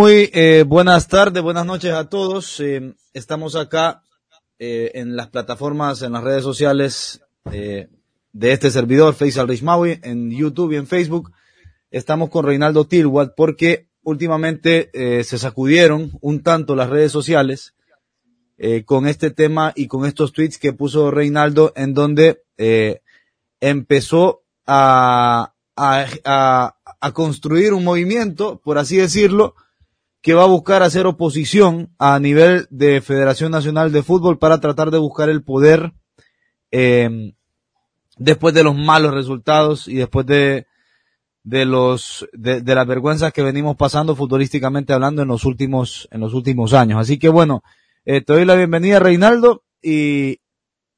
Muy eh, buenas tardes, buenas noches a todos. Eh, estamos acá eh, en las plataformas, en las redes sociales eh, de este servidor, Faisal Rishmawi, en YouTube y en Facebook. Estamos con Reinaldo Tilwat porque últimamente se sacudieron un tanto las redes sociales con este tema y con estos tweets que puso Reinaldo en donde empezó a construir un movimiento, por así decirlo, que va a buscar hacer oposición a nivel de Federación Nacional de Fútbol para tratar de buscar el poder eh, después de los malos resultados y después de, de los de, de, las vergüenzas que venimos pasando futbolísticamente hablando en los últimos en los últimos años. Así que bueno, eh, te doy la bienvenida Reinaldo y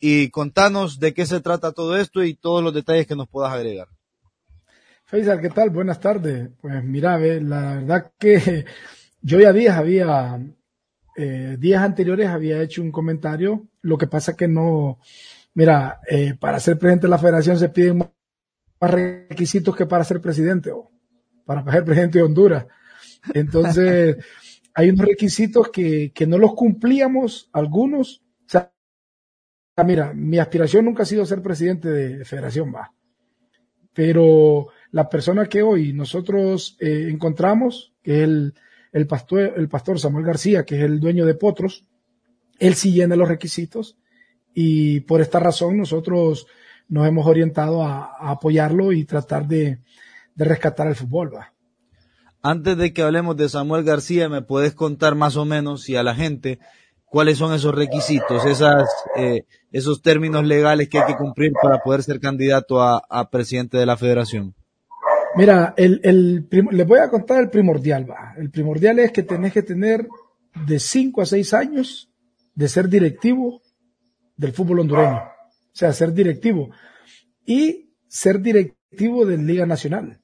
y contanos de qué se trata todo esto y todos los detalles que nos puedas agregar. Faisal, ¿qué tal? Buenas tardes. Pues mira, ve, la verdad que yo ya días había, eh, días anteriores había hecho un comentario, lo que pasa que no, mira, eh, para ser presidente de la federación se piden más requisitos que para ser presidente o para ser presidente de Honduras. Entonces, hay unos requisitos que, que no los cumplíamos algunos. O sea, mira, mi aspiración nunca ha sido ser presidente de federación, va. Pero la persona que hoy nosotros eh, encontramos, que es el, el pastor, el pastor Samuel García, que es el dueño de Potros, él sí llena los requisitos y por esta razón nosotros nos hemos orientado a, apoyarlo y tratar de, de, rescatar el fútbol. ¿va? Antes de que hablemos de Samuel García, ¿me puedes contar más o menos y a la gente cuáles son esos requisitos, esas, eh, esos términos legales que hay que cumplir para poder ser candidato a, a presidente de la federación? Mira, el, el, les voy a contar el primordial, va. El primordial es que tenés que tener de 5 a 6 años de ser directivo del fútbol hondureño. O sea, ser directivo. Y ser directivo de Liga Nacional.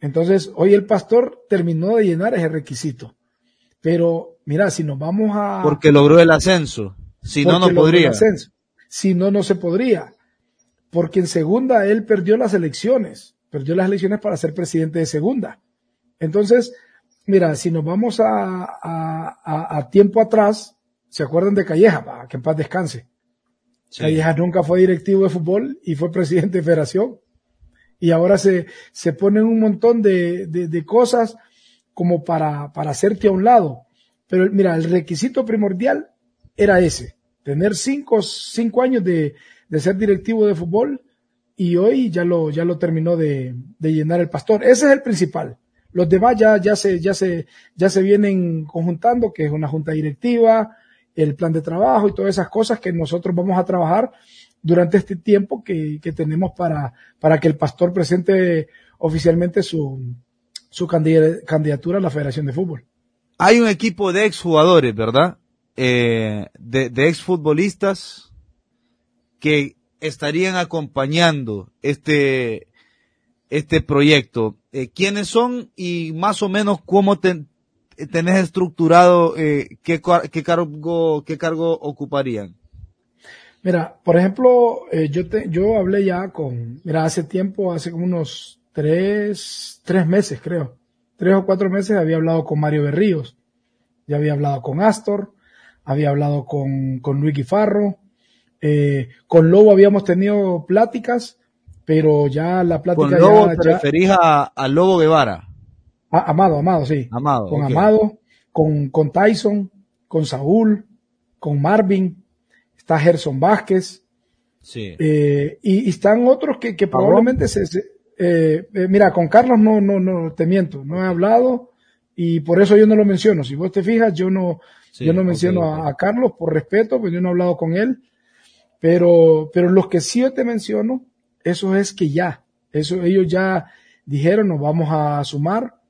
Entonces, hoy el pastor terminó de llenar ese requisito. Pero, mira, si nos vamos a... Porque logró el ascenso. Si no, no podría. Si no, no se podría. Porque en segunda él perdió las elecciones perdió las elecciones para ser presidente de segunda. Entonces, mira, si nos vamos a, a, a, a tiempo atrás, ¿se acuerdan de Calleja? Que en paz descanse. Sí. Calleja nunca fue directivo de fútbol y fue presidente de federación. Y ahora se, se ponen un montón de, de, de cosas como para, para hacerte a un lado. Pero mira, el requisito primordial era ese, tener cinco, cinco años de, de ser directivo de fútbol y hoy ya lo, ya lo terminó de, de, llenar el pastor. Ese es el principal. Los demás ya, ya, se, ya, se, ya se vienen conjuntando, que es una junta directiva, el plan de trabajo y todas esas cosas que nosotros vamos a trabajar durante este tiempo que, que tenemos para, para que el pastor presente oficialmente su, su candidatura a la Federación de Fútbol. Hay un equipo de exjugadores, ¿verdad? Eh, de, de exfutbolistas que estarían acompañando este, este proyecto. Eh, ¿Quiénes son y más o menos cómo te, tenés estructurado eh, qué, qué, cargo, qué cargo ocuparían? Mira, por ejemplo, eh, yo, te, yo hablé ya con, mira, hace tiempo, hace como unos tres, tres meses creo, tres o cuatro meses había hablado con Mario Berríos, ya había hablado con Astor, había hablado con, con Luis Guifarro, eh, con Lobo habíamos tenido pláticas, pero ya la plática. Con Lobo ya, te ya... referís a, a, Lobo Guevara. A, Amado, Amado, sí. Amado. Con okay. Amado, con, con Tyson, con Saúl, con Marvin, está Gerson Vázquez. Sí. Eh, y, y, están otros que, que probablemente se, se eh, mira, con Carlos no, no, no, te miento, no he hablado y por eso yo no lo menciono. Si vos te fijas, yo no, sí, yo no menciono okay, okay. A, a, Carlos por respeto, pues yo no he hablado con él. Pero, pero los que sí yo te menciono, eso es que ya, eso ellos ya dijeron, nos vamos a sumar,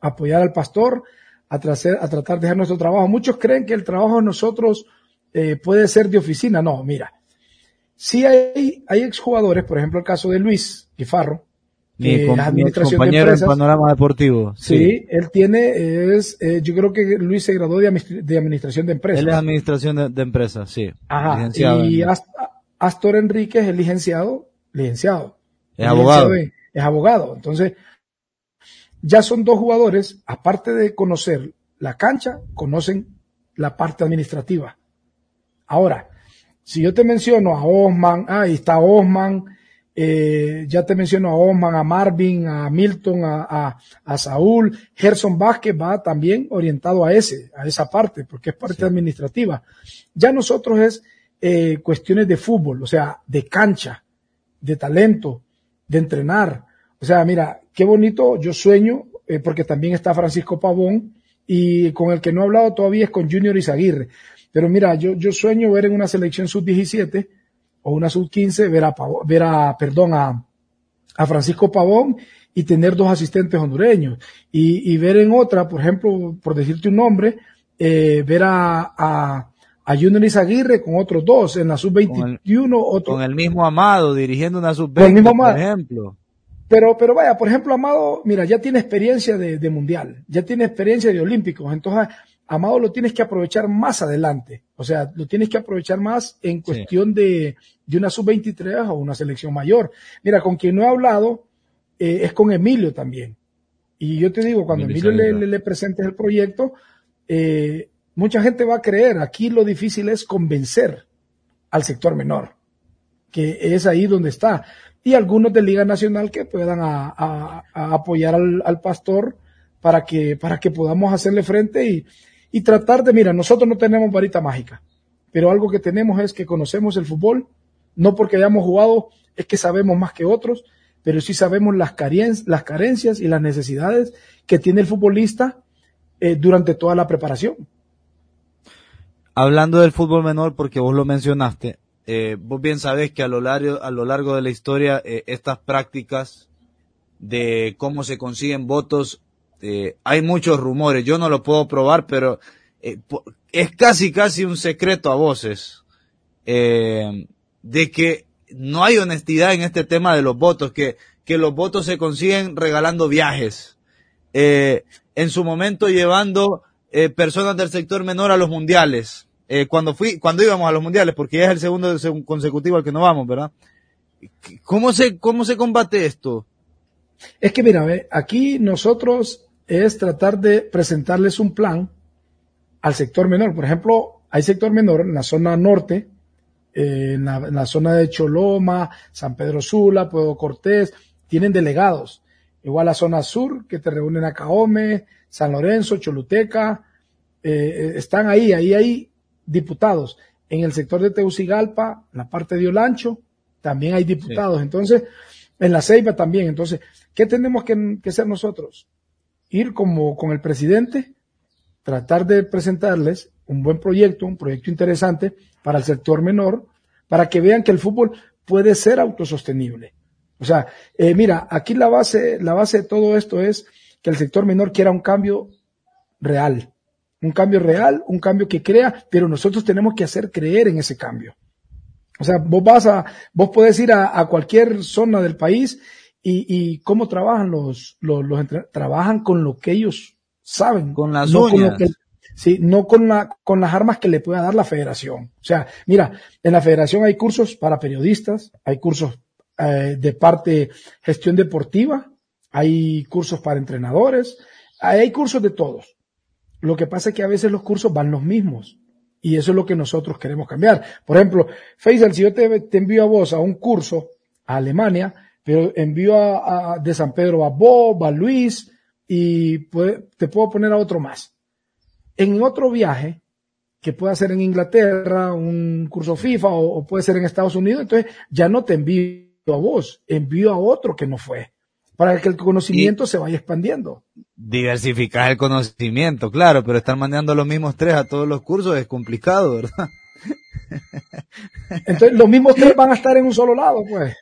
apoyar al pastor, a, tracer, a tratar de hacer nuestro trabajo. Muchos creen que el trabajo de nosotros eh, puede ser de oficina. No, mira, sí hay, hay exjugadores, por ejemplo el caso de Luis Guifarro, mi, com mi compañero en Panorama Deportivo. Sí. sí, él tiene, es, eh, yo creo que Luis se graduó de, de Administración de Empresas. Él es Administración de, de Empresas, sí. Ajá, y Astor Enrique es licenciado, licenciado. Es abogado. Es abogado. Entonces, ya son dos jugadores, aparte de conocer la cancha, conocen la parte administrativa. Ahora, si yo te menciono a Osman, ah, ahí está Osman, eh, ya te menciono a Osman, a Marvin, a Milton, a, a, Saúl, Gerson Vázquez va también orientado a ese, a esa parte, porque es parte administrativa. Ya nosotros es eh, cuestiones de fútbol, o sea, de cancha, de talento, de entrenar. O sea, mira, qué bonito, yo sueño, eh, porque también está Francisco Pavón, y con el que no he hablado todavía es con Junior Izaguirre. Pero mira, yo, yo sueño ver en una selección sub-17 o una sub-15, ver a, ver a, perdón, a, a Francisco Pavón y tener dos asistentes hondureños. Y, y, ver en otra, por ejemplo, por decirte un nombre, eh, ver a, a, a Junior Izaguirre con otros dos, en la sub-21 otro. Con el mismo Amado dirigiendo una sub-20, por ejemplo. Pero, pero vaya, por ejemplo, Amado, mira, ya tiene experiencia de, de mundial, ya tiene experiencia de olímpicos, entonces Amado lo tienes que aprovechar más adelante. O sea, lo tienes que aprovechar más en cuestión de, de, una sub-23 o una selección mayor. Mira, con quien no he hablado eh, es con Emilio también. Y yo te digo, cuando Emilio, le, le, presentes el proyecto, eh, mucha gente va a creer. Aquí lo difícil es convencer al sector menor, que es ahí donde está. Y algunos de Liga Nacional que puedan a, a, a apoyar al, al pastor para que, para que podamos hacerle frente y, y tratar de, mira, nosotros no tenemos varita mágica, pero algo que tenemos es que conocemos el fútbol, no porque hayamos jugado es que sabemos más que otros, pero sí sabemos las, carencias, las carencias y las necesidades que tiene el futbolista eh, durante toda la preparación. Hablando del fútbol menor, porque vos lo mencionaste, eh, vos bien sabés que a lo largo, a lo largo de la historia eh, estas prácticas de cómo se consiguen votos este, hay muchos rumores, yo no lo puedo probar, pero eh, es casi casi un secreto a voces eh, de que no hay honestidad en este tema de los votos, que, que los votos se consiguen regalando viajes, eh, en su momento llevando personas del sector menor a los mundiales, cuando fui, cuando íbamos a los mundiales, porque ya es el segundo consecutivo al que no vamos, ¿verdad? ¿Cómo se, cómo se combate esto? Es que mira, aquí nosotros es tratar de presentarles un plan al sector menor. Por ejemplo, hay sector menor en la zona norte, eh, en, la, zona de Choloma, San Pedro Sula, Pueblo Cortés, tienen delegados. Igual la zona sur, que te reúnen a Caome, San Lorenzo, Choluteca, eh, están ahí, ahí hay diputados. En el sector de Teucigalpa, la parte de Olancho, también hay diputados. Entonces, en la Ceiba también. Entonces, ¿qué tenemos que, que hacer nosotros? Ir como con el presidente, tratar de presentarles un buen proyecto, un proyecto interesante para el sector menor, para que vean que el fútbol puede ser autosostenible. O sea, eh, mira, aquí la base, la base de todo esto es que el sector menor quiera un cambio real, un cambio real, un cambio que crea, pero nosotros tenemos que hacer creer en ese cambio. O sea, vos vas a, vos podés ir a, a cualquier zona del país y, y cómo trabajan los, los, los trabajan con lo que ellos saben. Con las no uñas. Con sí, no con la, con las armas que le pueda dar la federación. O sea, mira, en la federación hay cursos para periodistas, hay cursos eh, de parte gestión deportiva, hay cursos para entrenadores, hay cursos de todos. Lo que pasa es que a veces los cursos van los mismos. Y eso es lo que nosotros queremos cambiar. Por ejemplo, Faisal, si yo te, te envío a vos a un curso a Alemania, pero envío a, de San Pedro a Bob, a Luis y te puedo poner a otro más. En otro viaje, que pueda ser en Inglaterra, un curso FIFA o, puede ser en Estados Unidos, entonces ya no te envío a vos, envío a otro que no fue, para que el conocimiento se vaya expandiendo. Diversificar el conocimiento, claro, pero estar mandando los mismos tres a todos los cursos es complicado, ¿verdad? Entonces los mismos tres van a estar en un solo lado, pues.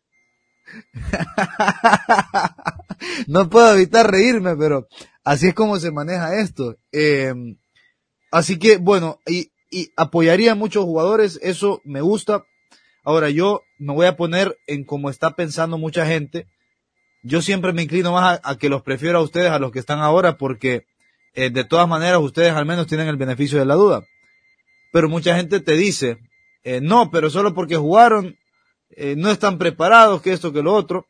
no puedo evitar reírme, pero así es como se maneja esto. Eh, así que, bueno, y, y apoyaría a muchos jugadores, eso me gusta. Ahora yo me voy a poner en cómo está pensando mucha gente. Yo siempre me inclino más a, que los prefiero a ustedes a los que están ahora porque eh, de todas maneras ustedes al menos tienen el beneficio de la duda. Pero mucha gente te dice, eh, no, pero solo porque jugaron eh, no están preparados, que esto, que lo otro.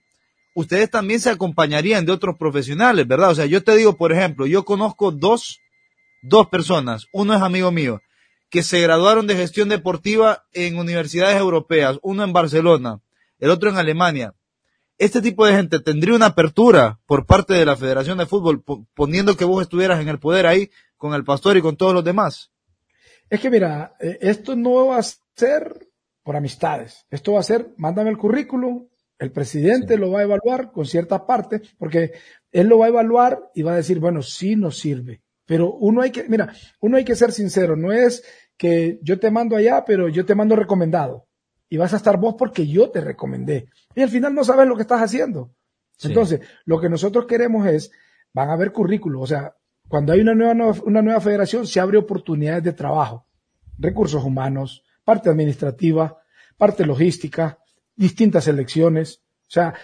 ustedes también se acompañarían de otros profesionales, ¿verdad? O sea, yo te digo, por ejemplo, yo conozco dos, dos personas, uno es amigo mío, que se graduaron de gestión deportiva en universidades europeas, uno en Barcelona, el otro en Alemania. Este tipo de gente tendría una apertura por parte de la Federación de Fútbol, poniendo que vos estuvieras en el poder ahí con el pastor y con todos los demás. Es que mira, eh, esto no va a ser por amistades. Esto va a ser, mándame el currículum, el presidente lo va a evaluar con cierta parte, porque él lo va a evaluar y va a decir, bueno, sí nos sirve. Pero uno hay que, mira, uno hay que ser sincero, no es que yo te mando allá, pero yo te mando recomendado. Y vas a estar vos porque yo te recomendé. Y al final no sabes lo que estás haciendo. Entonces, lo que nosotros queremos es, van a haber currículos, o sea, cuando hay una nueva, una nueva federación se abre oportunidades de trabajo, recursos humanos, parte administrativa, parte logística, distintas elecciones. O sea,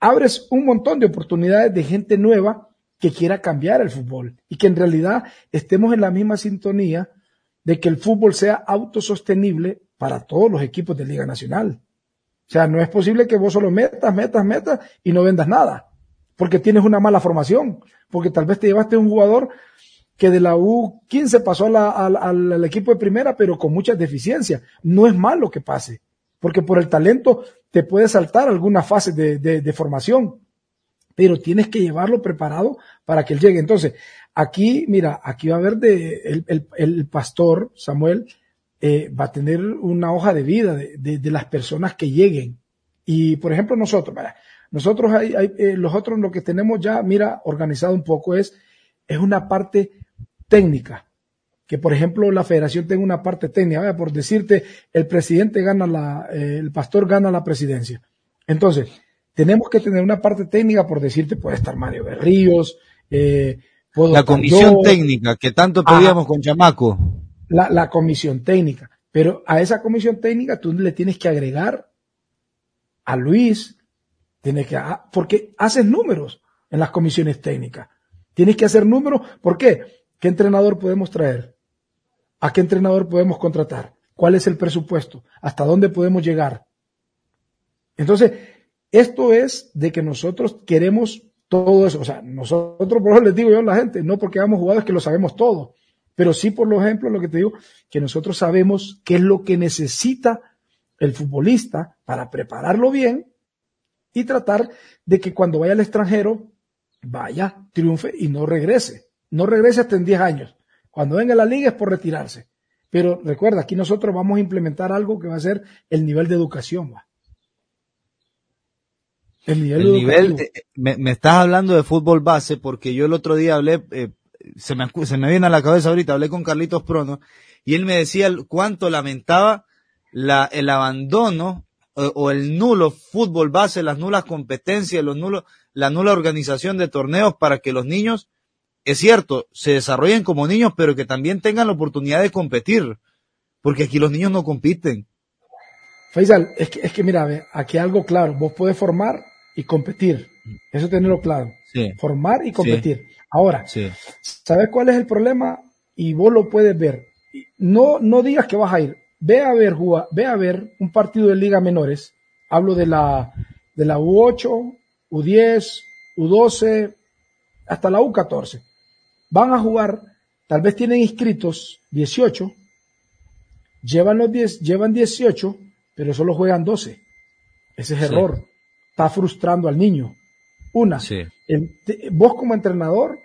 abres un montón de oportunidades de gente nueva que quiera cambiar el fútbol y que en realidad estemos en la misma sintonía de que el fútbol sea autosostenible para todos los equipos de Liga Nacional. O sea, no es posible que vos solo metas, metas, metas y no vendas nada, porque tienes una mala formación, porque tal vez te llevaste un jugador que de la U15 pasó al equipo de primera, pero con muchas deficiencias. No es malo que pase, porque por el talento te puede saltar alguna fase de, formación, pero tienes que llevarlo preparado para que él llegue. Entonces, aquí, mira, aquí va a haber de, el, pastor Samuel eh, va a tener una hoja de vida de, las personas que lleguen. Y, por ejemplo, nosotros, nosotros hay, eh, los otros lo que tenemos ya, mira, organizado un poco es, es una parte técnica que por ejemplo la federación tenga una parte técnica, por decirte, el presidente gana la, eh, el pastor gana la presidencia. Entonces, tenemos que tener una parte técnica, por decirte, puede estar Mario Berríos, eh, la comisión técnica que tanto pedíamos con Chamaco. La, la comisión técnica. Pero a esa comisión técnica tú le tienes que agregar a Luis, tienes que, ah, porque haces números en las comisiones técnicas. Tienes que hacer números, ¿por qué? ¿Qué entrenador podemos traer? ¿A qué entrenador podemos contratar? ¿Cuál es el presupuesto? ¿Hasta dónde podemos llegar? Entonces, esto es de que nosotros queremos todo eso. O sea, nosotros, por eso les digo yo a la gente, no porque hagamos jugadores que lo sabemos todo, pero sí, por ejemplo, lo que te digo, que nosotros sabemos qué es lo que necesita el futbolista para prepararlo bien y tratar de que cuando vaya al extranjero, vaya, triunfe y no regrese. No regrese hasta en 10 años. Cuando venga la liga es por retirarse. Pero recuerda, aquí nosotros vamos a implementar algo que va a ser el nivel de educación. El nivel, me, estás hablando de fútbol base porque yo el otro día hablé, eh, se, me, se me viene a la cabeza ahorita, hablé con Carlitos Prono y él me decía cuánto lamentaba la, el abandono o, el nulo fútbol base, las nulas competencias, los nulos, la nula organización de torneos para que los niños es cierto, se desarrollen como niños, pero que también tengan la oportunidad de competir, porque aquí los niños no compiten. Faisal, es que, es que mira, aquí algo claro, vos podés formar y competir, eso tenerlo claro, formar y competir. Ahora, ¿sabes cuál es el problema? Y vos lo puedes ver. No, no digas que vas a ir, ve a ver, ve a ver un partido de Liga Menores, hablo de la, de la U8, U10, U12, hasta la U14 van a jugar, tal vez tienen inscritos 18, llevan los 10, llevan 18, pero solo juegan 12. Ese es error. Está frustrando al niño. Una, vos como entrenador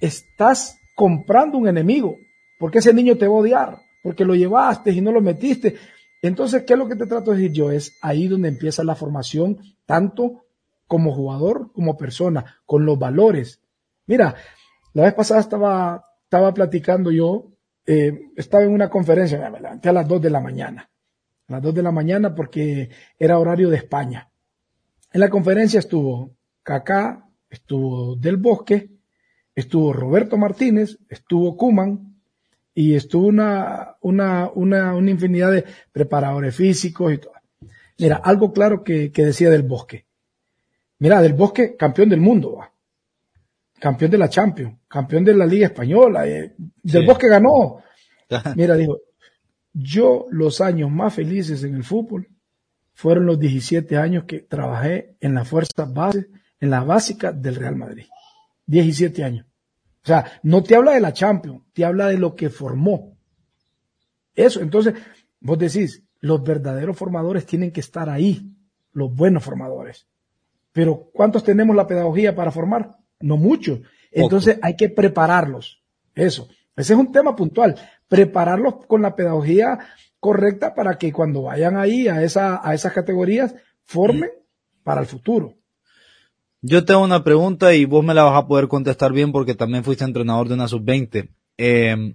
estás comprando un enemigo, porque ese niño te va a odiar, porque lo llevaste y no lo metiste. Entonces, ¿qué es lo que te trato de decir yo? Es ahí donde empieza la formación, tanto como jugador como persona, con los valores. Mira, la vez pasada estaba, estaba platicando yo, eh, estaba en una conferencia, me levanté a las 2 de la mañana, a las 2 de la mañana porque era horario de España. En la conferencia estuvo Kaká, estuvo Del Bosque, estuvo Roberto Martínez, estuvo Kuman y estuvo una, una, una, una infinidad de preparadores físicos y todo. Mira, algo claro que, que decía Del Bosque. Mira, Del Bosque, campeón del mundo, va campeón de la Champions, campeón de la Liga Española, eh, del Bosque ganó. Mira, dijo, yo los años más felices en el fútbol fueron los 17 años que trabajé en la fuerza base, en la básica del Real Madrid. 17 años. O sea, no te habla de la Champions, te habla de lo que formó. Eso, entonces, vos decís, los verdaderos formadores tienen que estar ahí, los buenos formadores. Pero ¿cuántos tenemos la pedagogía para formar? No muchos. Entonces hay que prepararlos. Eso. Ese es un tema puntual. Prepararlos con la pedagogía correcta para que cuando vayan ahí a, esa, a esas categorías formen para el futuro. Yo tengo una pregunta y vos me la vas a poder contestar bien porque también fuiste entrenador de una sub-20. Eh,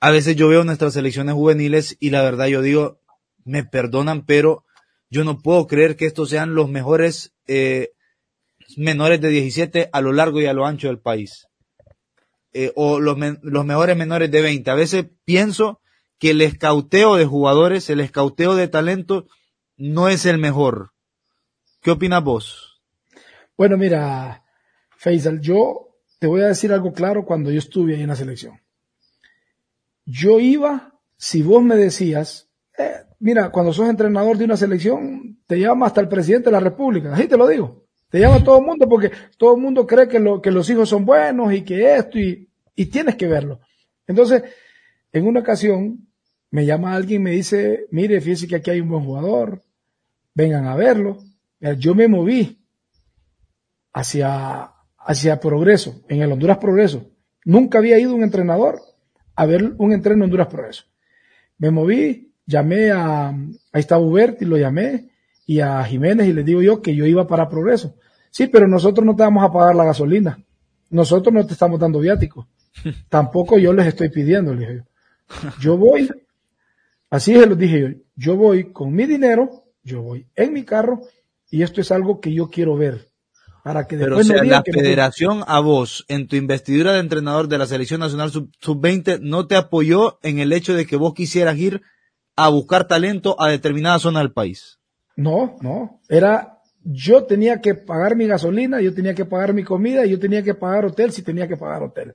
a veces yo veo nuestras selecciones juveniles y la verdad yo digo, me perdonan, pero yo no puedo creer que estos sean los mejores eh, menores de 17 a lo largo y a lo ancho del país. Eh, o los, los mejores menores de 20. A veces pienso que el escauteo de jugadores, el escauteo de talento, no es el mejor. ¿Qué opinas vos? Bueno, mira, Faisal, yo te voy a decir algo claro cuando yo estuve ahí en la selección. Yo iba, si vos me decías, eh, mira, cuando sos entrenador de una selección, te llama hasta el presidente de la República, así te lo digo. Te llama todo el mundo porque todo el mundo cree que, lo, que los hijos son buenos y que esto y, y tienes que verlo. Entonces, en una ocasión, me llama alguien y me dice, mire, fíjese que aquí hay un buen jugador, vengan a verlo. Yo me moví hacia, hacia Progreso, en el Honduras Progreso. Nunca había ido un entrenador a ver un entreno en Honduras Progreso. Me moví, llamé a, ahí está Uberti, lo llamé, y a Jiménez y les digo yo que yo iba para Progreso. Sí, pero nosotros no te vamos a pagar la gasolina. Nosotros no te estamos dando viáticos. Tampoco yo les estoy pidiendo, les dije yo. Yo voy, así se los dije yo, yo voy con mi dinero, yo voy en mi carro y esto es algo que yo quiero ver. Para que después Pero o sea, la federación a vos, en tu investidura de entrenador de la selección nacional sub-20, no te apoyó en el hecho de que vos quisieras ir a buscar talento a determinada zona del país. No, no. Era, yo tenía que pagar mi gasolina, yo tenía que pagar mi comida yo tenía que pagar hotel si tenía que pagar hotel.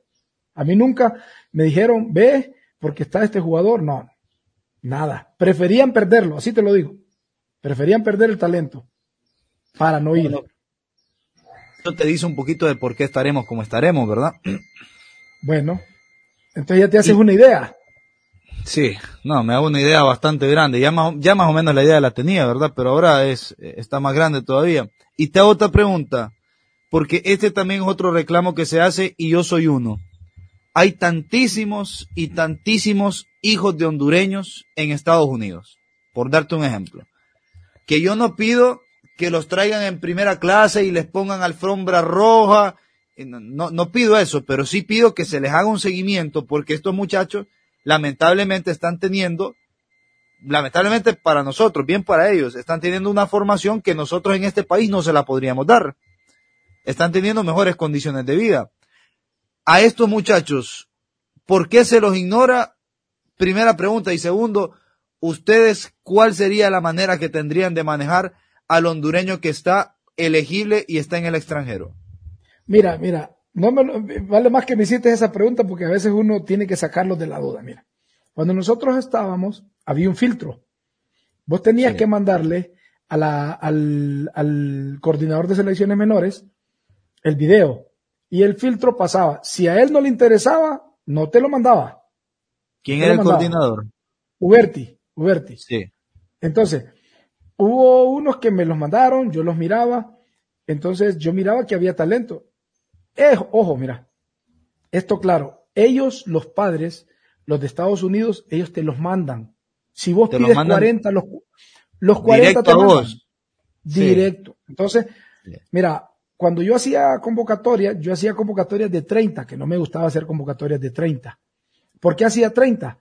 A mí nunca me dijeron, ve, porque está este jugador. No, nada. Preferían perderlo, así te lo digo. Preferían perder el talento para no ir. Eso te dice un poquito de por qué estaremos como estaremos, ¿verdad? Bueno, entonces ya te haces una idea. Sí, no, me hago una idea bastante grande. Ya más, ya más o menos la idea la tenía, ¿verdad? Pero ahora es, está más grande todavía. Y te hago otra pregunta, porque este también es otro reclamo que se hace y yo soy uno. Hay tantísimos y tantísimos hijos de hondureños en Estados Unidos, por darte un ejemplo. Que yo no pido que los traigan en primera clase y les pongan alfombra roja. No, no pido eso, pero sí pido que se les haga un seguimiento porque estos muchachos lamentablemente están teniendo, lamentablemente para nosotros, bien para ellos, están teniendo una formación que nosotros en este país no se la podríamos dar. Están teniendo mejores condiciones de vida. A estos muchachos, ¿por qué se los ignora? Primera pregunta. Y segundo, ¿ustedes cuál sería la manera que tendrían de manejar al hondureño que está elegible y está en el extranjero? Mira, mira, no me, vale más que me hiciste esa pregunta porque a veces uno tiene que sacarlo de la duda. Mira, cuando nosotros estábamos, había un filtro. Vos tenías que mandarle a la, al, al coordinador de selecciones menores el video y el filtro pasaba. Si a él no le interesaba, no te lo mandaba. ¿Quién era el coordinador? Uberti, Uberti. Sí. Entonces, hubo unos que me los mandaron, yo los miraba, entonces yo miraba que había talento ojo, mira, esto claro, ellos, los padres, los de Estados Unidos, ellos te los mandan. Si vos pides 40, los, los 40 te mandan. Directo. Entonces, mira, cuando yo hacía convocatorias, yo hacía convocatorias de 30, que no me gustaba hacer convocatorias de 30. ¿Por qué hacía 30?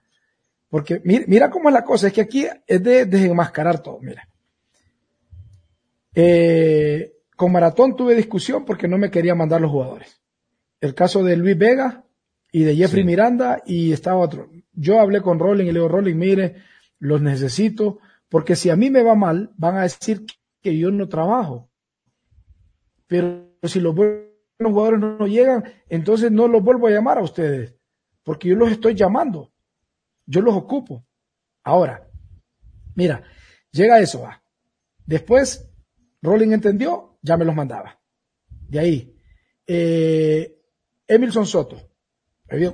Porque mira, cómo es la cosa, es que aquí es de desenmascarar todo, mira. Eh, con Maratón tuve discusión porque no me quería mandar los jugadores. El caso de Luis Vega y de Jeffrey Miranda y estaba otro. Yo hablé con Rolling y le digo, Rolling, mire, los necesito porque si a mí me va mal, van a decir que yo no trabajo. Pero si los buenos jugadores no llegan, entonces no los vuelvo a llamar a ustedes, porque yo los estoy llamando. Yo los ocupo. Ahora, mira, llega eso, va. Después, Rolling entendió, ya me los mandaba. De ahí, eh, Emilson Soto,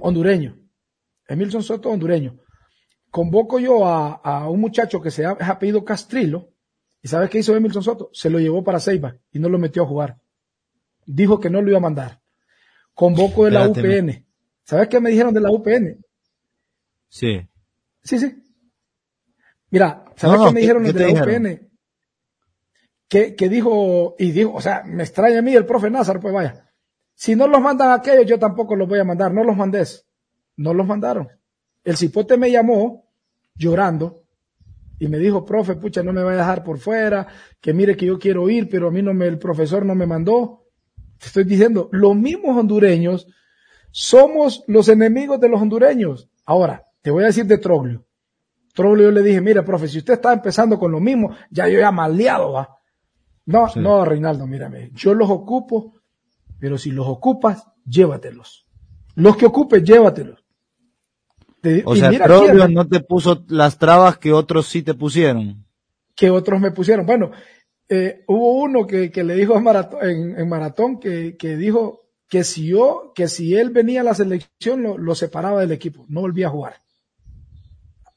hondureño. Emilson Soto, hondureño. Convoco yo a, un muchacho que se ha, es apellido Castrilo. ¿Y sabes qué hizo Emilson Soto? Se lo llevó para Ceiba y no lo metió a jugar. Dijo que no lo iba a mandar. Convoco de la UPN. ¿Sabes qué me dijeron de la UPN? Sí. Sí, sí. Mira, ¿sabes qué me dijeron de la UPN? Que, que dijo, y dijo, o sea, me extraña a mí el profe Nazar, pues vaya. Si no los mandan aquellos, yo tampoco los voy a mandar. No los mandes. No los mandaron. El cipote me llamó llorando y me dijo, profe, pucha, no me vaya a dejar por fuera, que mire que yo quiero ir, pero a mí no me, el profesor no me mandó. Te estoy diciendo, los mismos hondureños somos los enemigos de los hondureños. Ahora, te voy a decir de Troglio. Troglio yo le dije, mire, profe, si usted está empezando con lo mismo, ya yo ya maleado, va. No, no, Reinaldo, mírame, yo los ocupo, pero si los ocupas, llévatelos. Los que ocupes, llévatelos. o sea, Troglio no te puso las trabas que otros sí te pusieron. Que otros me pusieron. Bueno, eh, hubo uno que, le dijo en maratón, en, maratón que, que dijo, que si yo, que si él venía a la selección, lo, separaba del equipo, no volvía a jugar.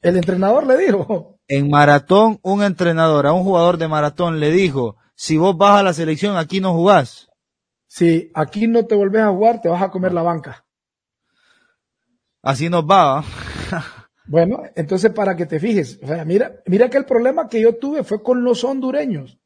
El entrenador le dijo. En maratón, un entrenador a un jugador de maratón le dijo, si vos vas a la selección, aquí no jugás. Si aquí no te volvés a jugar, te vas a comer la banca. Así nos va. bueno, entonces para que te fijes, o sea, mira, mira que el problema que yo tuve fue con los hondureños.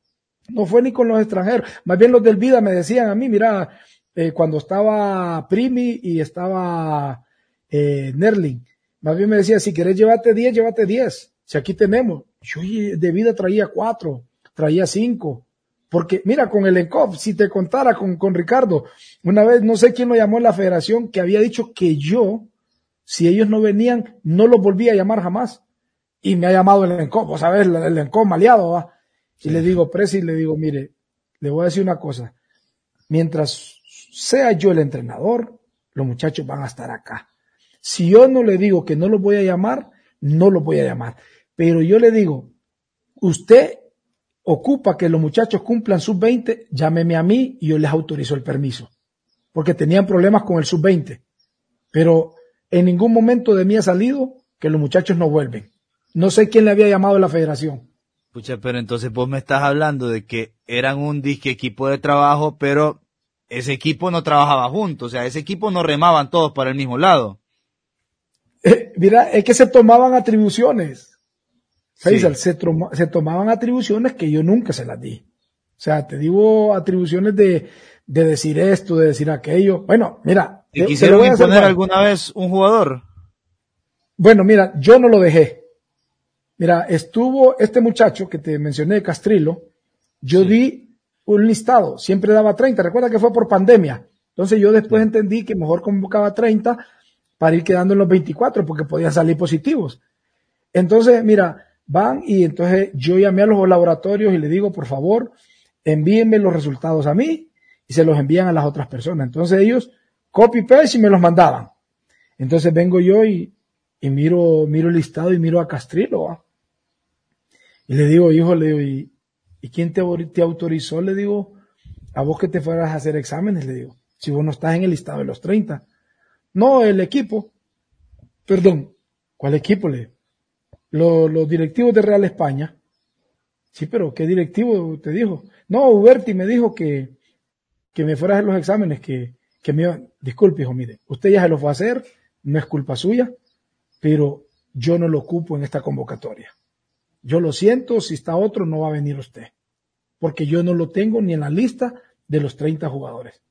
No fue ni con los extranjeros. Más bien los del Vida me decían a mí, mira, eh, cuando estaba Primi y estaba eh, Nerling. Más bien me decía, si querés llevarte 10, llévate 10. Si aquí tenemos. Yo de vida traía 4, traía 5. Porque mira, con el ENCOP, si te contara con, con Ricardo, una vez no sé quién lo llamó en la federación que había dicho que yo, si ellos no venían, no los volvía a llamar jamás. Y me ha llamado el ENCOP, o sabes, el ENCOP maleado, ¿va? Y le digo, Presi, le digo, mire, le voy a decir una cosa. Mientras sea yo el entrenador, los muchachos van a estar acá. Si yo no le digo que no los voy a llamar, no los voy a llamar. Pero yo le digo, usted ocupa que los muchachos cumplan sub-20, llámeme a mí y yo les autorizo el permiso. Porque tenían problemas con el sub-20. Pero en ningún momento de mí ha salido que los muchachos no vuelven. No sé quién le había llamado a la federación. Pucha, pero entonces vos me estás hablando de que eran un disque equipo de trabajo, pero ese equipo no trabajaba juntos, o sea, ese equipo no remaban todos para el mismo lado. Eh, mira, es que se tomaban atribuciones. Se, se, tomaban atribuciones que yo nunca se las di. O sea, te digo atribuciones de, de decir esto, de decir aquello. Bueno, mira. ¿Te quisieron imponer alguna vez un jugador? Bueno, mira, yo no lo dejé. Mira, estuvo este muchacho que te mencioné, Castrilo, yo di un listado, siempre daba 30, recuerda que fue por pandemia. Entonces yo después entendí que mejor convocaba 30 para ir quedando en los 24 porque podían salir positivos. Entonces, mira, van y entonces yo llamé a los laboratorios y le digo, por favor, envíenme los resultados a mí y se los envían a las otras personas. Entonces ellos copy paste y me los mandaban. Entonces vengo yo y, miro, miro el listado y miro a Castrilo. Y le digo, hijo, le digo, y, ¿Y quién te, te autorizó? Le digo, a vos que te fueras a hacer exámenes, le digo, si vos no estás en el listado de los 30. No, el equipo. Perdón, ¿cuál equipo le Los, los directivos de Real España. Sí, pero ¿qué directivo te dijo? No, Uberti me dijo que, que me fuera a hacer los exámenes, que, que me disculpe, hijo, mire, usted ya se lo fue a hacer, no es culpa suya, pero yo no lo ocupo en esta convocatoria. Yo lo siento, si está otro no va a venir usted, porque yo no lo tengo ni en la lista de los 30 jugadores.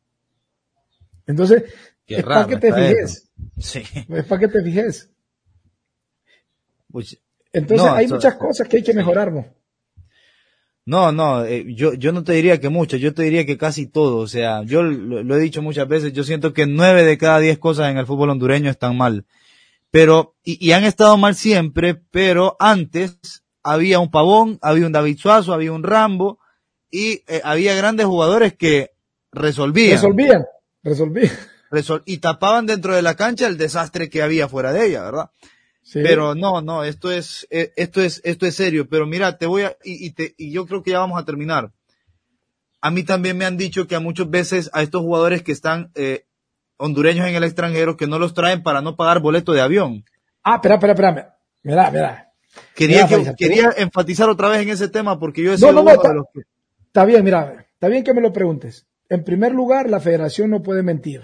Entonces, es para que te fijes. Sí. Es para que te fijes. Pues, Entonces, hay muchas cosas que hay que mejorar, ¿no? No, no, eh, yo, yo no te diría que muchas, yo te diría que casi todo. O sea, yo lo, lo, he dicho muchas veces, yo siento que nueve de cada diez cosas en el fútbol hondureño están mal. Pero, y, y han estado mal siempre, pero antes había un Pavón, había un David Suazo, había un Rambo y eh, había grandes jugadores que resolvían. Resolvían, resolvían. y tapaban dentro de la cancha el desastre que había fuera de ella, ¿verdad? Pero no, no, esto es, eh, esto es, esto es serio. Pero mira, te voy a, y, te, y yo creo que ya vamos a terminar. A mí también me han dicho que a muchas veces a estos jugadores que están eh, hondureños en el extranjero que no los traen para no pagar boleto de avión. Ah, espera, espera, espera. Mira, mira. Quería, quería enfatizar otra vez en ese tema porque yo he sido no, no, está, Está bien, mira, está bien que me lo preguntes. En primer lugar, la federación no puede mentir.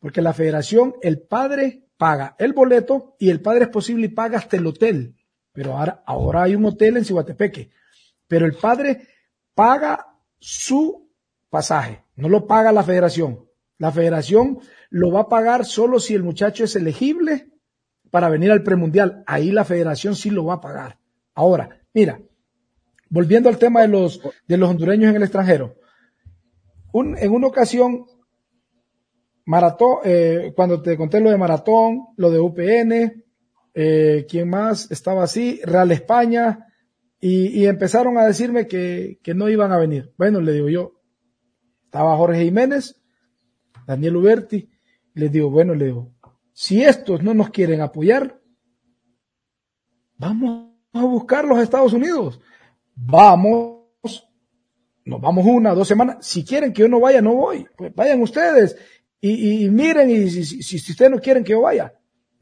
Porque la federación, el padre paga el boleto y el padre es posible y paga hasta el hotel. Pero ahora, ahora hay un hotel en Cihuatepeque. Pero el padre paga su pasaje, no lo paga la federación. La federación lo va a pagar solo si el muchacho es elegible para venir al premundial. Ahí la federación sí lo va a pagar. Ahora, mira, volviendo al tema de los, de los hondureños en el extranjero. en una ocasión Maratón, eh, cuando te conté lo de Maratón, lo de UPN, eh, ¿quién más estaba así? Real España, y, empezaron a decirme que, no iban a venir. Bueno, le digo yo, estaba Jorge Jiménez, Daniel Uberti, les digo, bueno, le digo, si estos no nos quieren apoyar, vamos a buscar los Estados Unidos. Vamos, nos vamos una, dos semanas. Si quieren que yo no vaya, no voy. Pues vayan ustedes y, miren, y si, si, ustedes no quieren que yo vaya,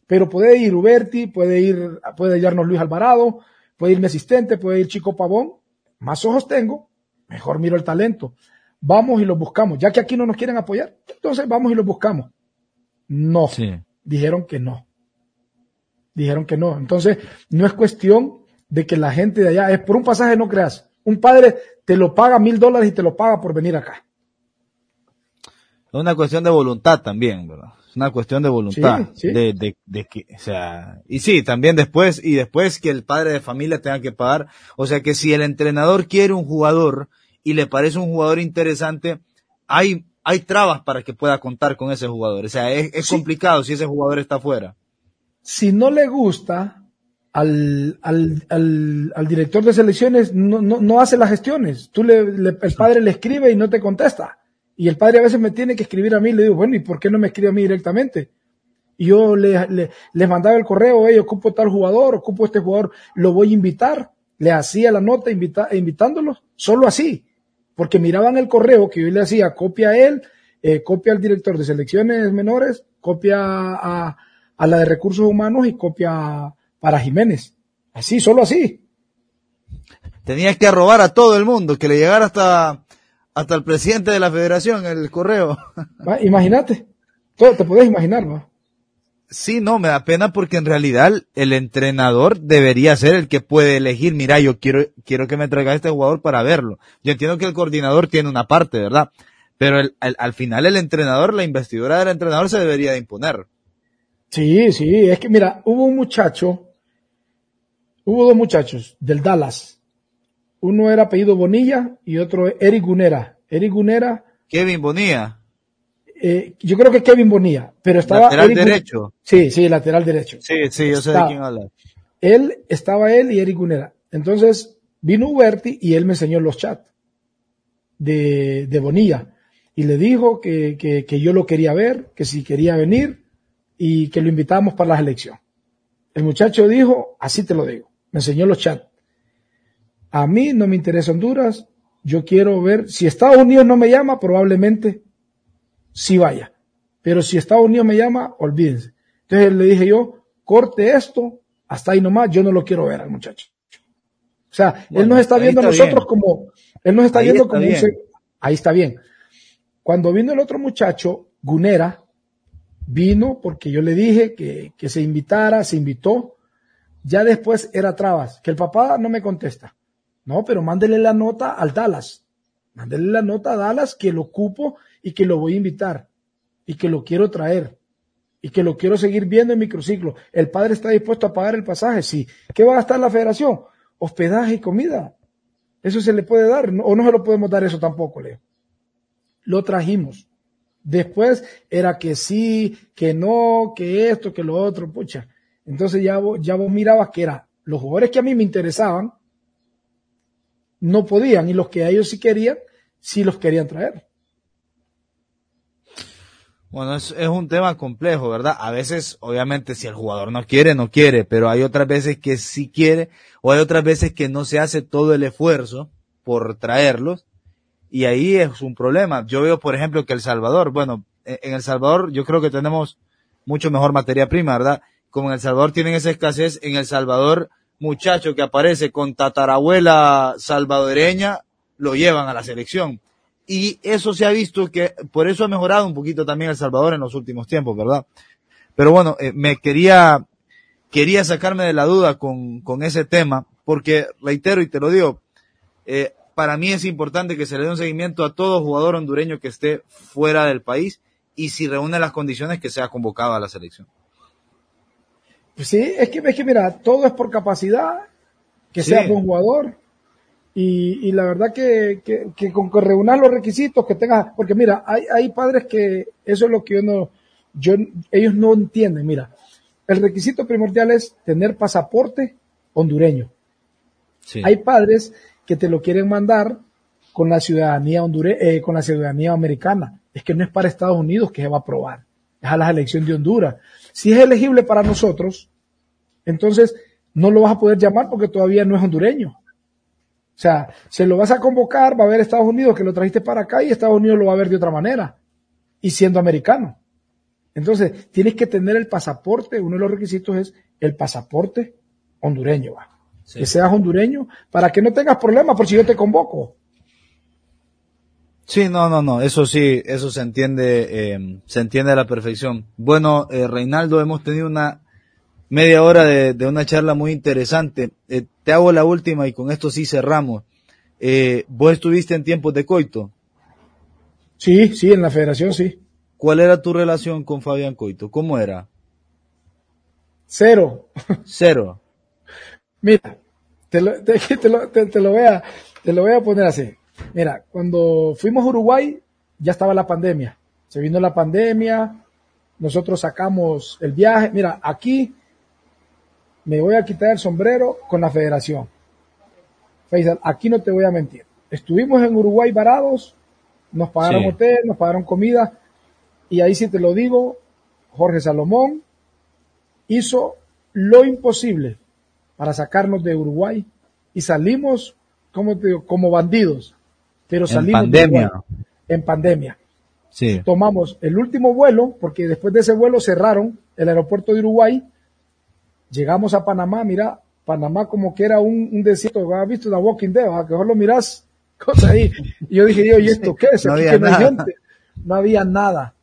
pero puede ir Uberti, puede ir, puede llevarnos Luis Alvarado, puede ir mi asistente, puede ir Chico Pavón, más ojos tengo, mejor miro el talento. Vamos y lo buscamos, ya que aquí no nos quieren apoyar, entonces vamos y lo buscamos. No, dijeron que no. Dijeron que no. Entonces, no es cuestión de que la gente de allá, es por un pasaje no creas. Un padre te lo paga mil dólares y te lo paga por venir acá. Es una cuestión de voluntad también, ¿verdad? Es una cuestión de voluntad. De, de, de, que, o sea, y sí, también después, y después que el padre de familia tenga que pagar. O sea que si el entrenador quiere un jugador y le parece un jugador interesante, hay, hay trabas para que pueda contar con ese jugador. O sea, es, complicado si ese jugador está fuera. Si no le gusta al, al, al, al director de selecciones, no, no, no hace las gestiones. Tú le, el padre le escribe y no te contesta y el padre a veces me tiene que escribir a mí, le digo, bueno, ¿y por qué no me escribe a mí directamente? Y yo le, les mandaba el correo, hey, ocupo tal jugador, ocupo este jugador, lo voy a invitar. Le hacía la nota invita, invitándolos, solo así. Porque miraban el correo que yo le hacía, copia a él, eh, copia al director de selecciones menores, copia a, a la de recursos humanos y copia para Jiménez. Así, solo así. Tenías que robar a todo el mundo, que le llegara hasta hasta el presidente de la federación, el correo. Imagínate, todo te puedes imaginar, ¿no? Sí, no, me da pena porque en realidad el entrenador debería ser el que puede elegir, mira, yo quiero, quiero que me traiga este jugador para verlo. Yo entiendo que el coordinador tiene una parte, ¿verdad? Pero al final el entrenador, la investidura del entrenador se debería de imponer. Sí, sí, es que mira, hubo un muchacho, hubo dos muchachos del Dallas, uno era apellido Bonilla y otro Eric Gunera. Eric Gunera. Kevin Bonilla. Eh, yo creo que Kevin Bonilla, pero estaba. Lateral derecho. Sí, sí, lateral derecho. Sí, sí, yo sé de quién habla. Él, estaba él y Eric Gunera. Entonces, vino Uberti y él me enseñó los chats de, de Bonilla. Y le dijo que, que, que yo lo quería ver, que si quería venir y que lo invitábamos para la elección. El muchacho dijo, así te lo digo. Me enseñó los chats. A mí no me interesa Honduras. Yo quiero ver, si Estados Unidos no me llama, probablemente sí vaya. Pero si Estados Unidos me llama, olvídense. Entonces le dije yo, corte esto, hasta ahí nomás, yo no lo quiero ver al muchacho. O sea, él nos está viendo a nosotros como, él nos está viendo como un, ahí está bien. Cuando vino el otro muchacho, Gunera, vino porque yo le dije que, que se invitara, se invitó. Ya después era trabas, que el papá no me contesta. No, pero mándele la nota al Dallas. Mándele la nota a Dallas que lo ocupo y que lo voy a invitar y que lo quiero traer y que lo quiero seguir viendo en microciclo. El padre está dispuesto a pagar el pasaje, sí. ¿Qué va a gastar la federación? Hospedaje y comida. Eso se le puede dar, o no se lo podemos dar eso tampoco, Leo. Lo trajimos. Después era que sí, que no, que esto, que lo otro, pucha. Entonces ya ya vos mirabas que era los jugadores que a mí me interesaban, no podían y los que ellos sí querían, sí los querían traer. Bueno, es, es, un tema complejo, ¿verdad? A veces, obviamente, si el jugador no quiere, no quiere, pero hay otras veces que sí quiere, o hay otras veces que no se hace todo el esfuerzo por traerlos, y ahí es un problema. Yo veo, por ejemplo, que El Salvador, bueno, en El Salvador yo creo que tenemos mucho mejor materia prima, ¿verdad? Como en El Salvador tienen esa escasez, en El Salvador, muchacho que aparece con tatarabuela salvadoreña, lo llevan a la selección y eso se ha visto que por eso ha mejorado un poquito también El Salvador en los últimos tiempos, ¿verdad? Pero bueno, eh, me quería, quería sacarme de la duda con, con ese tema, porque reitero y te lo digo, eh, para mí es importante que se le dé un seguimiento a todo jugador hondureño que esté fuera del país y si reúne las condiciones que sea convocado a la selección. Pues sí, es que, es que mira, todo es por capacidad, que sea buen jugador, y, y la verdad que, que, con que reúnan los requisitos, que tengas, porque mira, hay, hay padres que eso es lo que yo no, yo, ellos no entienden. Mira, el requisito primordial es tener pasaporte hondureño. Hay padres que te lo quieren mandar con la ciudadanía hondure, eh, con la ciudadanía americana. Es que no es para Estados Unidos que se va a aprobar, es a la elección de Honduras. Si es elegible para nosotros, entonces no lo vas a poder llamar porque todavía no es hondureño. O sea, se lo vas a convocar, va a ver Estados Unidos que lo trajiste para acá y Estados Unidos lo va a ver de otra manera, y siendo americano. Entonces, tienes que tener el pasaporte, uno de los requisitos es el pasaporte hondureño, ¿va? que seas hondureño, para que no tengas problemas por si yo te convoco. Sí, no, no, no, eso sí, eso se entiende, eh, se entiende a la perfección. Bueno, eh, Reinaldo, hemos tenido una media hora de, de una charla muy interesante. Eh, te hago la última y con esto sí cerramos. Eh, ¿Vos estuviste en tiempos de coito? Sí, sí, en la federación sí. ¿Cuál era tu relación con Fabián Coito? ¿Cómo era? Cero. Cero. Mira, te lo, te, lo, te, lo voy a, te lo voy a poner así. Mira, cuando fuimos a Uruguay ya estaba la pandemia. Se vino la pandemia, nosotros sacamos el viaje. Mira, aquí me voy a quitar el sombrero con la federación. Faisal, aquí no te voy a mentir. Estuvimos en Uruguay varados, nos pagaron hotel, nos pagaron comida, y ahí sí te lo digo, Jorge Salomón hizo lo imposible para sacarnos de Uruguay y salimos como, como bandidos, pero salimos en pandemia. en pandemia. Sí. Tomamos el último vuelo, porque después de ese vuelo cerraron el aeropuerto de Uruguay Llegamos a Panamá, mira, Panamá como que era un, desierto, ¿has visto la Walking Dead? ¿A que lo miras? Cosa ahí. Y yo dije, yo, ¿y esto qué es? no había nada. No había nada.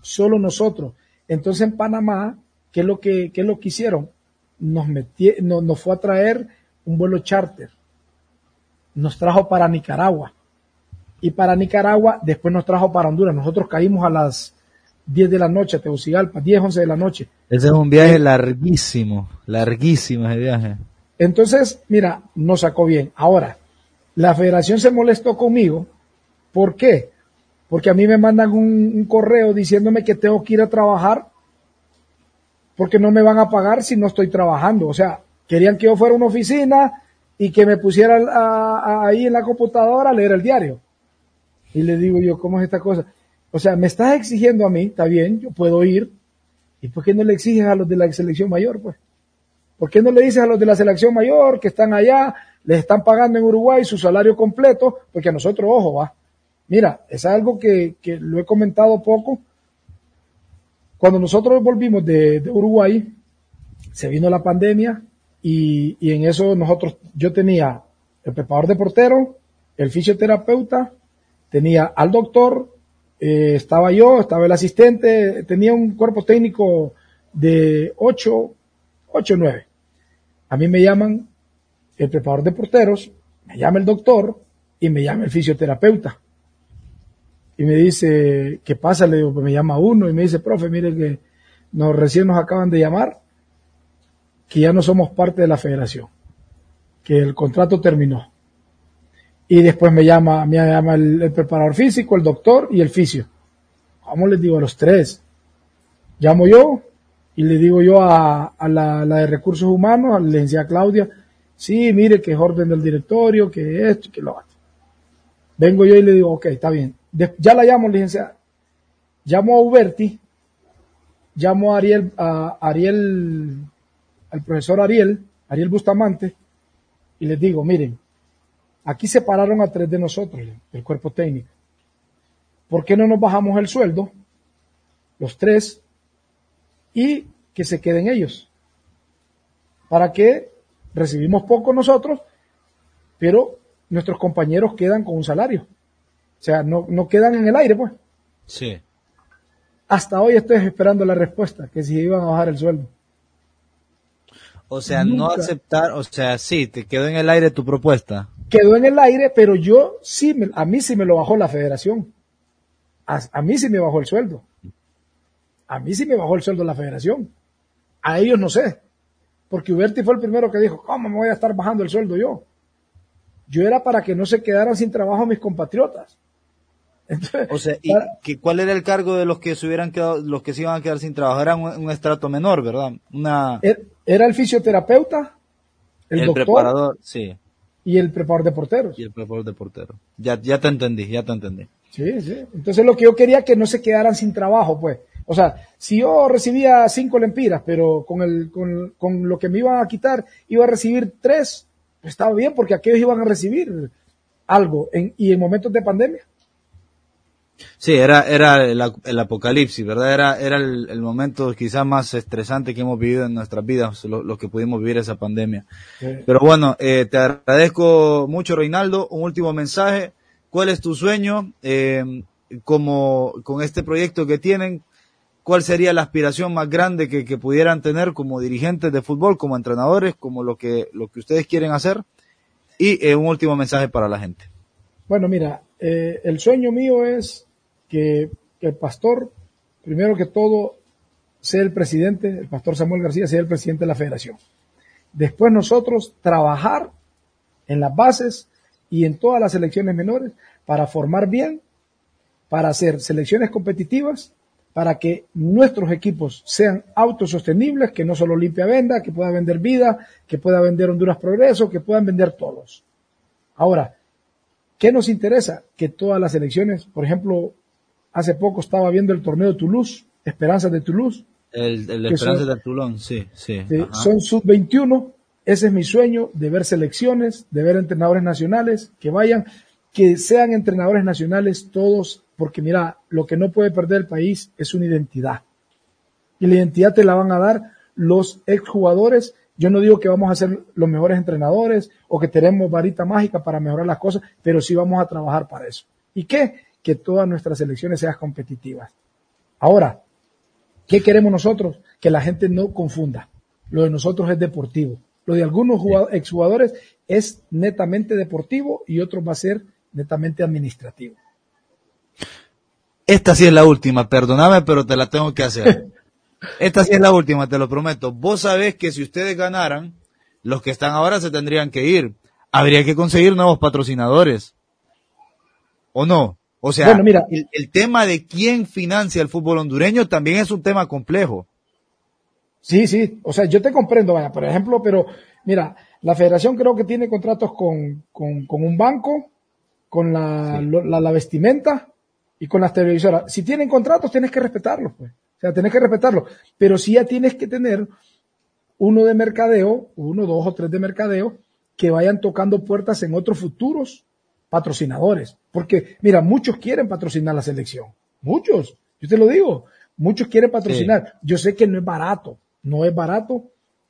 Solo nosotros. Entonces en Panamá, ¿qué es lo que, qué es lo que hicieron? Nos, metí, nos, nos fue a traer un vuelo charter. Nos trajo para Nicaragua. Y para Nicaragua, después nos trajo para Honduras. Nosotros caímos a las 10 de la noche a Tegucigalpa, 10, 11 de la noche. Ese es un viaje larguísimo, larguísimo ese viaje. Entonces, mira, nos sacó bien. Ahora, la federación se molestó conmigo. ¿Por qué? Porque a mí me mandan un, correo diciéndome que tengo que ir a trabajar porque no me van a pagar si no estoy trabajando. O sea, querían que yo fuera a una oficina y que me pusiera ahí en la computadora a leer el diario. Y le digo yo, ¿cómo es esta cosa? O sea, me estás exigiendo a mí, está bien, yo puedo ir. ¿Y por qué no le exiges a los de la selección mayor, pues? ¿Por qué no le dices a los de la selección mayor que están allá, les están pagando en Uruguay su salario completo? Porque a nosotros, ojo, va. Mira, es algo que, lo he comentado poco. Cuando nosotros volvimos de, Uruguay, se vino la pandemia y, y en eso nosotros, yo tenía el preparador de portero, el fisioterapeuta, tenía al doctor, eh, estaba yo, estaba el asistente, tenía un cuerpo técnico de 8, 8, 9. A mí me llaman el preparador de porteros, me llama el doctor y me llama el fisioterapeuta. Y me dice, ¿qué pasa? Le digo, pues me llama uno y me dice, profe, mire que nos, recién nos acaban de llamar que ya no somos parte de la federación, que el contrato terminó y después me llama, me llama el, preparador físico, el doctor y el fisio. ¿Cómo les digo a los tres? Llamo yo y le digo yo a, la, de recursos humanos, a la licenciada Claudia, sí, mire que es orden del directorio, que esto, que lo otro. Vengo yo y le digo, ok, está bien. ya la llamo, licenciada. llamo a Uberti, llamo a Ariel, a Ariel, al profesor Ariel, Ariel Bustamante, y les digo, miren, aquí separaron a tres de nosotros, el cuerpo técnico. ¿Por qué no nos bajamos el sueldo, los tres, y que se queden ellos? Para que recibimos poco nosotros, pero nuestros compañeros quedan con un salario. O sea, no, no quedan en el aire, pues. Sí. Hasta hoy estoy esperando la respuesta, que si iban a bajar el sueldo. O sea, no aceptar, o sea, sí, te quedó en el aire tu propuesta. Quedó en el aire, pero yo sí, a mí sí me lo bajó la federación. A, mí sí me bajó el sueldo. A mí sí me bajó el sueldo la federación. A ellos no sé. Porque Uberti fue el primero que dijo, ¿cómo me voy a estar bajando el sueldo yo? Yo era para que no se quedaran sin trabajo mis compatriotas. o sea, ¿y cuál era el cargo de los que se hubieran quedado, los que se iban a quedar sin trabajo? Era un, estrato menor, ¿verdad? Una... Er, era el fisioterapeuta, el, el preparador, sí. Y el preparador de porteros. Y el preparador de porteros. Ya, ya te entendí, ya te entendí. Sí, sí. Entonces lo que yo quería que no se quedaran sin trabajo, pues. O sea, si yo recibía cinco lempiras, pero con, el, con, con lo que me iban a quitar iba a recibir tres, pues estaba bien porque aquellos iban a recibir algo en, y en momentos de pandemia. Sí, era, era el, apocalipsis, ¿verdad? Era, era el, momento quizás más estresante que hemos vivido en nuestras vidas, lo, que pudimos vivir esa pandemia. Pero bueno, eh, te agradezco mucho, Reinaldo. Un último mensaje. ¿Cuál es tu sueño eh, como, con este proyecto que tienen? ¿Cuál sería la aspiración más grande que, que, pudieran tener como dirigentes de fútbol, como entrenadores, como lo que, lo que ustedes quieren hacer? Y eh, un último mensaje para la gente. Bueno, mira, el sueño mío es que, el pastor, primero que todo, sea el presidente, el pastor Samuel García sea el presidente de la federación. Después nosotros trabajar en las bases y en todas las selecciones menores para formar bien, para hacer selecciones competitivas, para que nuestros equipos sean autosostenibles, que no solo limpia venda, que pueda vender vida, que pueda vender Honduras Progreso, que puedan vender todos. Ahora, ¿qué nos interesa? Que todas las selecciones, por ejemplo, Hace poco estaba viendo el torneo de Toulouse, Esperanzas de Toulouse. El, el Esperanzas de Toulon, sí, sí. son sub-21. Ese es mi sueño, de ver selecciones, de ver entrenadores nacionales, que vayan, que sean entrenadores nacionales todos, porque mira, lo que no puede perder el país es una identidad. Y la identidad te la van a dar los exjugadores. Yo no digo que vamos a ser los mejores entrenadores o que tenemos varita mágica para mejorar las cosas, pero sí vamos a trabajar para eso. ¿Y qué? Que todas nuestras elecciones sean competitivas. Ahora, ¿qué queremos nosotros? Que la gente no confunda. Lo de nosotros es deportivo. Lo de algunos exjugadores es netamente deportivo y otro va a ser netamente administrativo. Esta sí es la última, perdóname, pero te la tengo que hacer. Esta sí es la última, te lo prometo. Vos sabés que si ustedes ganaran, los que están ahora se tendrían que ir. Habría que conseguir nuevos patrocinadores. ¿O no? O sea, mira, el, tema de quién financia el fútbol hondureño también es un tema complejo. Sí, sí, o sea, yo te comprendo, vaya, por ejemplo, pero mira, la federación creo que tiene contratos con, con, un banco, con la, la, vestimenta y con las televisoras. Si tienen contratos, tienes que respetarlos, pues. O sea, tienes que respetarlos. Pero sí ya tienes que tener uno de mercadeo, uno, dos o tres de mercadeo, que vayan tocando puertas en otros futuros patrocinadores. Porque, mira, muchos quieren patrocinar la selección. Muchos. Yo te lo digo. Muchos quieren patrocinar. Yo sé que no es barato. No es barato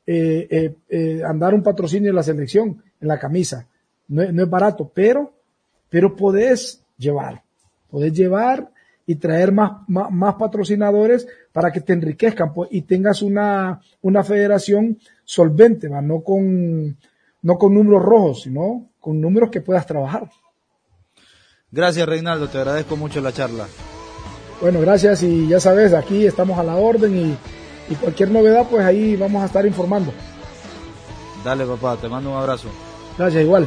eh, eh, eh, andar un patrocinio en la selección, en la camisa. No, es barato, pero, pero podés llevar. Podés llevar y traer más, más, patrocinadores para que te enriquezcan pues, y tengas una, una federación solvente, ¿va? no con, no con números rojos, sino con números que puedas trabajar. Gracias Reinaldo, te agradezco mucho la charla. Bueno, gracias y ya sabes, aquí estamos a la orden y, y cualquier novedad pues ahí vamos a estar informando. Dale papá, te mando un abrazo. Gracias, igual.